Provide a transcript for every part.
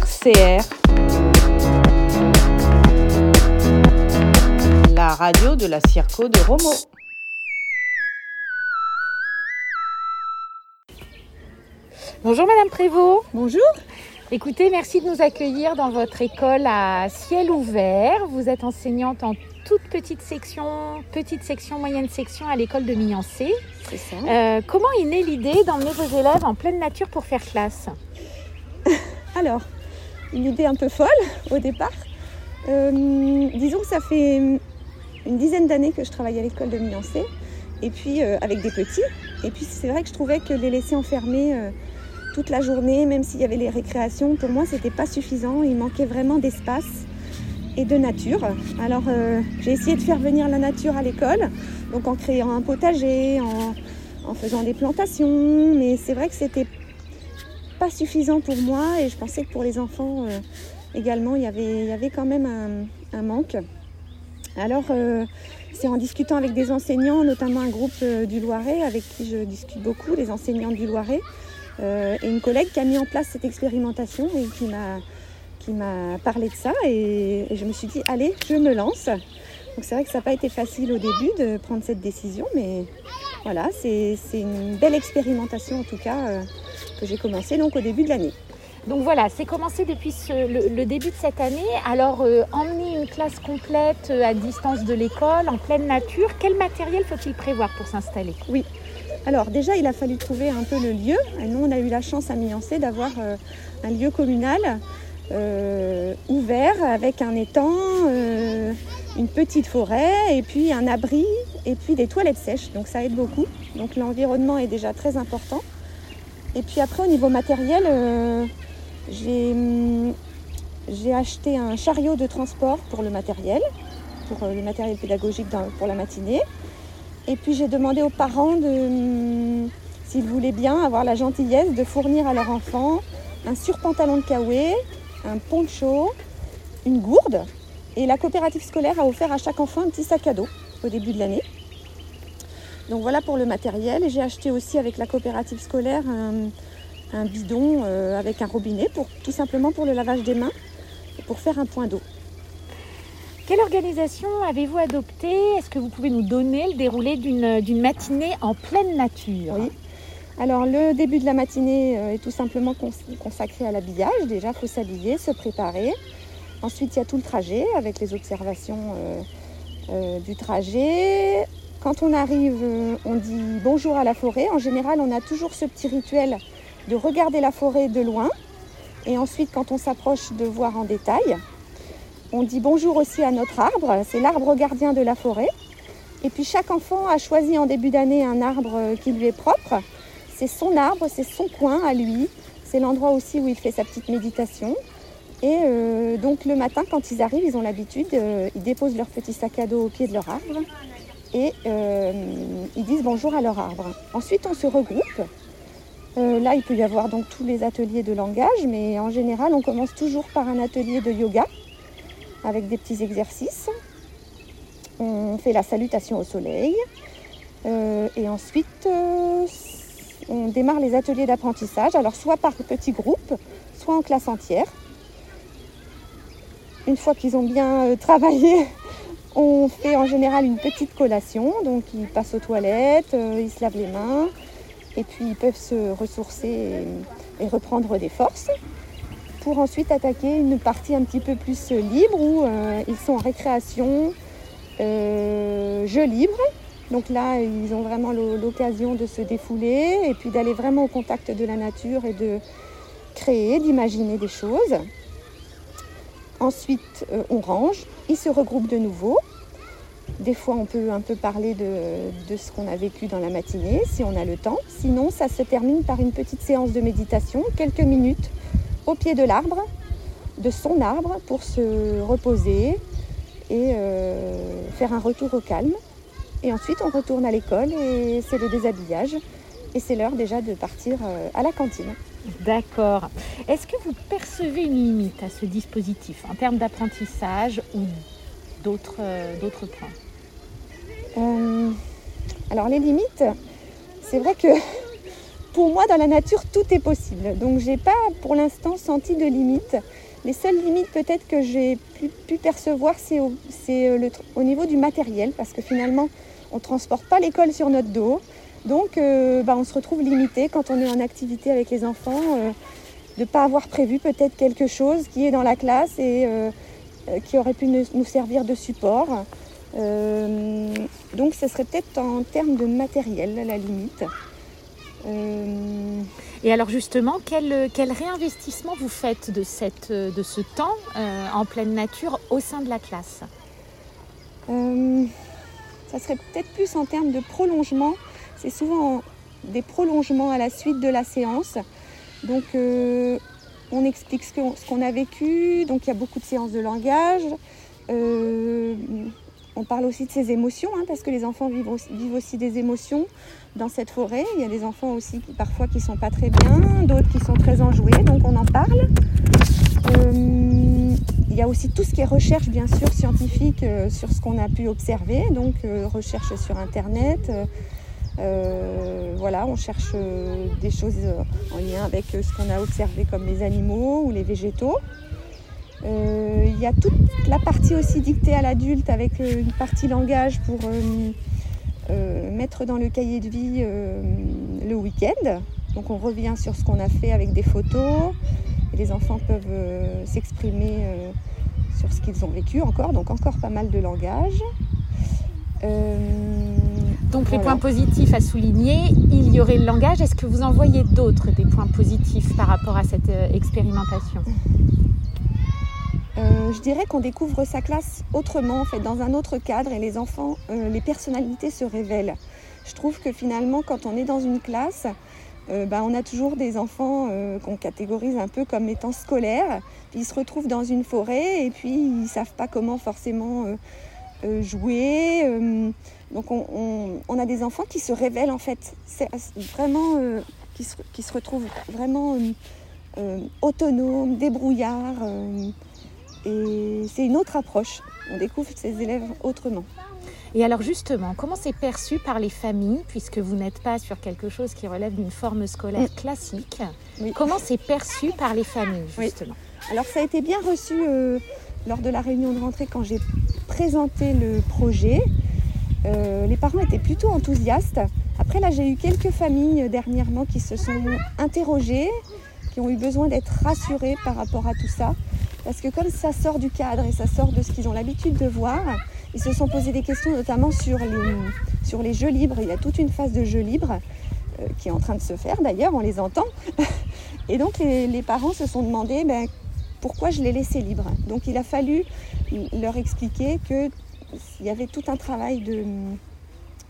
RCR, la radio de la Circo de Romo. Bonjour Madame Prévost. Bonjour. Écoutez, merci de nous accueillir dans votre école à ciel ouvert. Vous êtes enseignante en toute petite section, petite section, moyenne section à l'école de Miancé. C'est ça. Euh, comment est née l'idée d'emmener vos élèves en pleine nature pour faire classe? Alors, une idée un peu folle au départ. Euh, disons que ça fait une dizaine d'années que je travaille à l'école de Miancé, et puis euh, avec des petits. Et puis c'est vrai que je trouvais que les laisser enfermés euh, toute la journée, même s'il y avait les récréations, pour moi c'était pas suffisant. Il manquait vraiment d'espace et de nature. Alors j'ai essayé de faire venir la nature à l'école, donc en créant un potager, en, en faisant des plantations, mais c'est vrai que c'était pas suffisant pour moi et je pensais que pour les enfants euh, également il y, avait, il y avait quand même un, manque. Alors euh, c'est en discutant avec des enseignants, notamment un groupe euh, du Loiret avec qui je discute beaucoup, les enseignants du Loiret, et une collègue qui a mis en place cette expérimentation et qui m'a qui m'a parlé de ça et, et je me suis dit allez je me lance. Donc c'est vrai que ça n'a pas été facile au début de prendre cette décision, mais voilà, c'est une belle expérimentation en tout cas que j'ai commencé donc au début de l'année. Donc voilà, c'est commencé depuis ce- le, le début de cette année. Alors, euh, emmener une classe complète euh, à distance de l'école, en pleine nature, quel matériel faut-il prévoir pour s'installer? Alors déjà, il a fallu trouver un peu le lieu. Et nous, on a eu la chance à Miancé d'avoir euh, un lieu communal euh, ouvert avec un étang, euh, une petite forêt et puis un abri et puis des toilettes sèches. Donc ça aide beaucoup. Donc l'environnement est déjà très important. Et puis après, au niveau matériel, euh, j'ai hum, j'ai acheté un chariot de transport pour le matériel, pour euh, le matériel pédagogique pour la matinée. Et puis j'ai demandé aux parents hum, s'ils voulaient bien avoir la gentillesse de fournir à leur enfant un surpantalon de kawaii, un poncho, une gourde. Et la coopérative scolaire a offert à chaque enfant un petit sac à dos au début de l'année. Donc voilà pour le matériel. Et j'ai acheté aussi avec la coopérative scolaire un, un bidon euh, avec un robinet, pour, tout simplement pour le lavage des mains et pour faire un point d'eau. Quelle organisation avez-vous adoptée? Est-ce que vous pouvez nous donner le déroulé d'une matinée en pleine nature? Oui. Alors le début de la matinée euh, est tout simplement cons- consacré à l'habillage. Déjà, il faut s'habiller, se préparer. Ensuite, il y a tout le trajet avec les observations euh, euh, du trajet. Quand on arrive, euh, on dit bonjour à la forêt. En général, on a toujours ce petit rituel de regarder la forêt de loin. Et ensuite, quand on s'approche, de voir en détail. On dit bonjour aussi à notre arbre. C'est l'arbre gardien de la forêt. Et puis chaque enfant a choisi en début d'année un arbre qui lui est propre. C'est son arbre, c'est son coin à lui. C'est l'endroit aussi où il fait sa petite méditation. Et euh, donc le matin, quand ils arrivent, ils ont l'habitude, euh, ils déposent leur petit sac à dos au pied de leur arbre et euh, ils disent bonjour à leur arbre. Ensuite, on se regroupe. Euh, là, il peut y avoir donc tous les ateliers de langage, mais en général, on commence toujours par un atelier de yoga avec des petits exercices. On fait la salutation au soleil. Euh, et ensuite, on démarre les ateliers d'apprentissage, alors soit par petits groupes, soit en classe entière. Une fois qu'ils ont bien travaillé, on fait en général une petite collation, donc ils passent aux toilettes, euh, ils se lavent les mains, et puis ils peuvent se ressourcer et, reprendre des forces, pour ensuite attaquer une partie un petit peu plus libre où euh, ils sont en récréation, euh, jeux libres. Donc là, ils ont vraiment l'o- l'occasion de se défouler et puis d'aller vraiment au contact de la nature et de créer, d'imaginer des choses. Ensuite, euh, on range, ils se regroupent de nouveau. Des fois, on peut un peu parler de, ce qu'on a vécu dans la matinée, si on a le temps. Sinon, ça se termine par une petite séance de méditation, quelques minutes, au pied de l'arbre, de son arbre, pour se reposer et euh, faire un retour au calme. Et ensuite, on retourne à l'école et c'est le déshabillage. Et c'est l'heure déjà de partir euh, à la cantine. D'accord. Est-ce que vous percevez une limite à ce dispositif en termes d'apprentissage ou d'autres euh, points? Euh, alors les limites, c'est vrai que pour moi, dans la nature, tout est possible. Donc, j'ai pas pour l'instant senti de limite. Les seules limites peut-être que j'ai pu, percevoir, c'est au, au, niveau du matériel, parce que finalement, on ne transporte pas l'école sur notre dos. Donc, euh, bah, on se retrouve limité quand on est en activité avec les enfants, euh, de ne pas avoir prévu peut-être quelque chose qui est dans la classe et euh, qui aurait pu nous servir de support. donc, ce serait peut-être en termes de matériel, la limite. Et alors justement, quel, quel, réinvestissement vous faites de, cette, de ce temps en pleine nature au sein de la classe? Ça serait peut-être plus en termes de prolongement c'est souvent des prolongements à la suite de la séance. Donc euh, on explique ce qu'on a vécu, donc il y a beaucoup de séances de langage. Euh, on parle aussi de ses émotions, hein, parce que les enfants vivent aussi, des émotions dans cette forêt. Il y a des enfants aussi qui parfois qui sont pas très bien, d'autres qui sont très enjoués, donc on en parle. Euh, il y a aussi tout ce qui est recherche, bien sûr, scientifique sur ce qu'on a pu observer, donc recherche sur Internet, euh, voilà, on cherche euh, des choses euh, en lien avec ce qu'on a observé comme les animaux ou les végétaux. Il y a toute la partie aussi dictée à l'adulte avec une partie langage pour mettre dans le cahier de vie le week-end. Donc on revient sur ce qu'on a fait avec des photos. Les enfants peuvent s'exprimer sur ce qu'ils ont vécu encore, donc encore pas mal de langage. Donc les points positifs à souligner, il y aurait le langage. Est-ce que vous en voyez d'autres, des points positifs par rapport à cette euh, expérimentation? Euh, je dirais qu'on découvre sa classe autrement, en fait, dans un autre cadre, et les enfants, euh, les personnalités se révèlent. Je trouve que finalement, quand on est dans une classe, bah, on a toujours des enfants qu'on catégorise un peu comme étant scolaires. Ils se retrouvent dans une forêt et puis ils ne savent pas comment forcément jouer. Donc on, a des enfants qui se révèlent en fait, c'est vraiment, euh, qui, se, retrouvent vraiment euh, euh, autonomes, débrouillards. et c'est une autre approche. On découvre ces élèves autrement. Et alors justement, comment c'est perçu par les familles, puisque vous n'êtes pas sur quelque chose qui relève d'une forme scolaire mm. classique? Comment c'est perçu par les familles, justement? Alors ça a été bien reçu lors de la réunion de rentrée quand j'ai présenté le projet. Euh, les parents étaient plutôt enthousiastes. Après, là, j'ai eu quelques familles dernièrement qui se sont interrogées, qui ont eu besoin d'être rassurées par rapport à tout ça. Parce que comme ça sort du cadre et ça sort de ce qu'ils ont l'habitude de voir, ils se sont posé des questions notamment sur les, sur les jeux libres. Il y a toute une phase de jeux libres euh, qui est en train de se faire d'ailleurs, on les entend. Et donc les, parents se sont demandé ben, pourquoi je les laissais libres. Donc il a fallu leur expliquer que il y avait tout un travail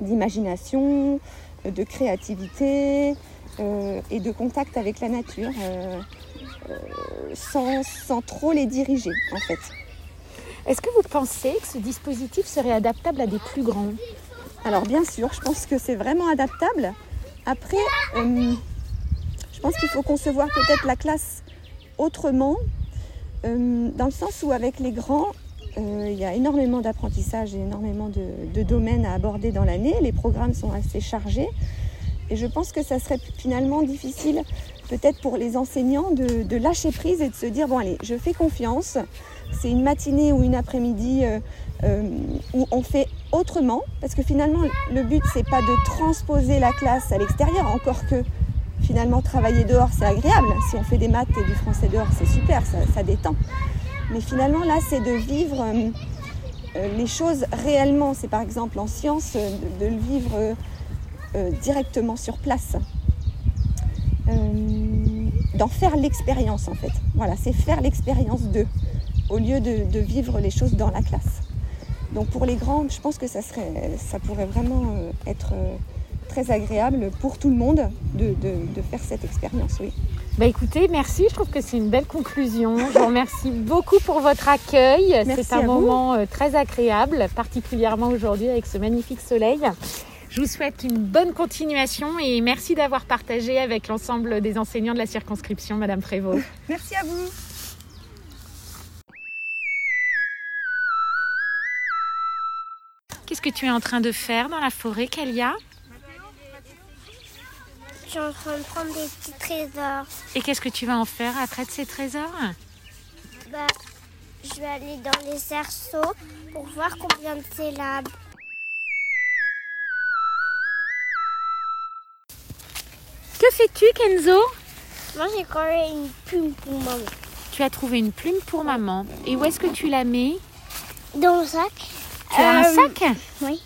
d'imagination, de, créativité euh, et de contact avec la nature euh, euh, sans, sans, trop les diriger en fait. Est-ce que vous pensez que ce dispositif serait adaptable à des plus grands? Alors bien sûr, je pense que c'est vraiment adaptable. Après, je pense qu'il faut concevoir peut-être la classe autrement, dans le sens où avec les grands, euh, il y a énormément d'apprentissage et énormément de, domaines à aborder dans l'année. Les programmes sont assez chargés. Et je pense que ça serait finalement difficile, peut-être pour les enseignants, de, lâcher prise et de se dire, bon allez, je fais confiance. C'est une matinée ou une après-midi euh, euh, où on fait autrement. Parce que finalement, le but, c'est pas de transposer la classe à l'extérieur, encore que finalement, travailler dehors, c'est agréable. Si on fait des maths et du français dehors, c'est super, ça détend. Mais finalement, là, c'est de vivre euh, euh, les choses réellement. C'est par exemple en science euh, de, le vivre directement sur place. D'en faire l'expérience en fait. Voilà, c'est faire l'expérience d'eux au lieu de, vivre les choses dans la classe. Donc pour les grands, je pense que ça, serait, ça pourrait vraiment être très agréable pour tout le monde de, de faire cette expérience, oui. Bah écoutez, merci. Je trouve que c'est une belle conclusion. Je vous remercie beaucoup pour votre accueil. C'est un moment euh, très agréable, particulièrement aujourd'hui avec ce magnifique soleil. Je vous souhaite une bonne continuation et merci d'avoir partagé avec l'ensemble des enseignants de la circonscription, Madame Prévost. Merci à vous. Qu'est-ce que tu es en train de faire dans la forêt, Kalia? Je suis en train de prendre des petits trésors. Et qu'est-ce que tu vas en faire après de ces trésors Bah, je vais aller dans les cerceaux pour voir combien de syllabes. Que fais-tu, Kenzo? Moi, j'ai collé une plume pour maman. Tu as trouvé une plume pour maman. Et où est-ce que tu la mets? Dans le sac. Tu as un Euh, sac? Oui.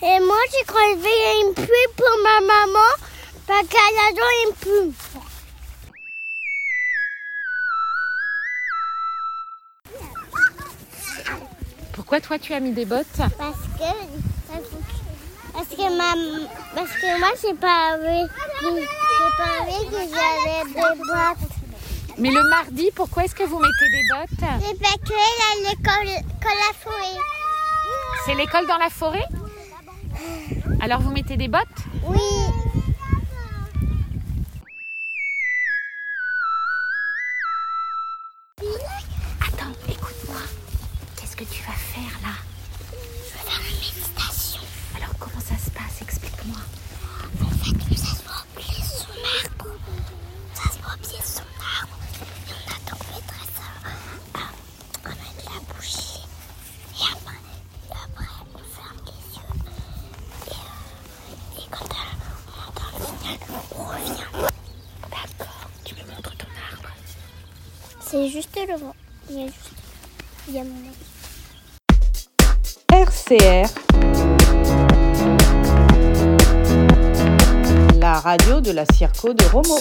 Et moi, j'ai crevé une plume pour ma maman parce qu'elle adore une plume. Pourquoi toi tu as mis des bottes Parce que, parce que, ma, parce que moi, j'ai pas j'ai pas vu que j'avais des bottes. Mais le mardi, pourquoi est-ce que vous mettez des bottes J'ai effectué à l'école que la forêt. C'est l'école dans la forêt Alors vous mettez des bottes? Oui. Attends, écoute-moi. Qu'est-ce que tu vas faire là? Je vais faire une méditation. Alors comment ça se passe? Explique-moi. En fait, ça se voit au pied son arbre. Ça se voit au pied son arbre. Et on attend le trésor à, à mettre la bougie. Et après, et après on ferme les yeux. Et, euh, et quand euh, on entend le signal, on. D'accord, tu me montres ton arbre. C'est juste le vent. Il y a juste. Il y a mon. RCR, la radio de la Circo de Romo.